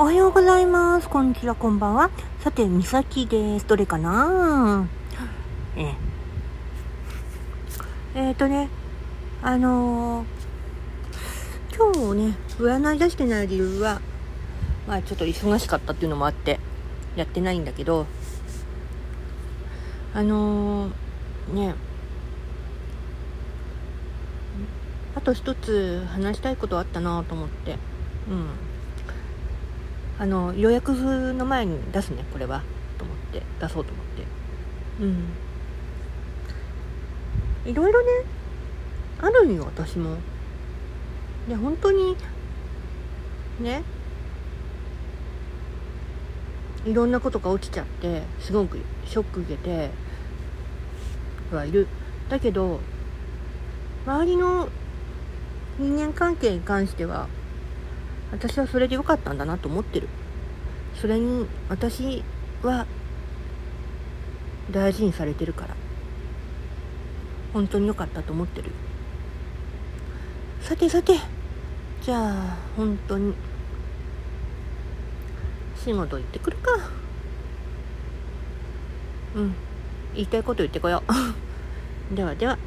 おはようございます。こんにちは、こんばんは。さて、みさきです。どれかな？ええ。えー、とね、あのー、今日ね、占い出してない理由は、まあちょっと忙しかったっていうのもあって、やってないんだけど、あのー、ね、あと一つ話したいことあったなと思って、うん。あの予約の前に出すねこれは。と思って出そうと思って。うん。いろいろねあるんよ私も。で本当にねいろんなことが起きちゃってすごくショック受けてはいる。だけど周りの人間関係に関しては私はそれで良かったんだなと思ってる。それに私は大事にされてるから。本当に良かったと思ってるさてさてじゃあ本当に仕事行ってくるか。うん。言いたいこと言ってこよう。ではでは。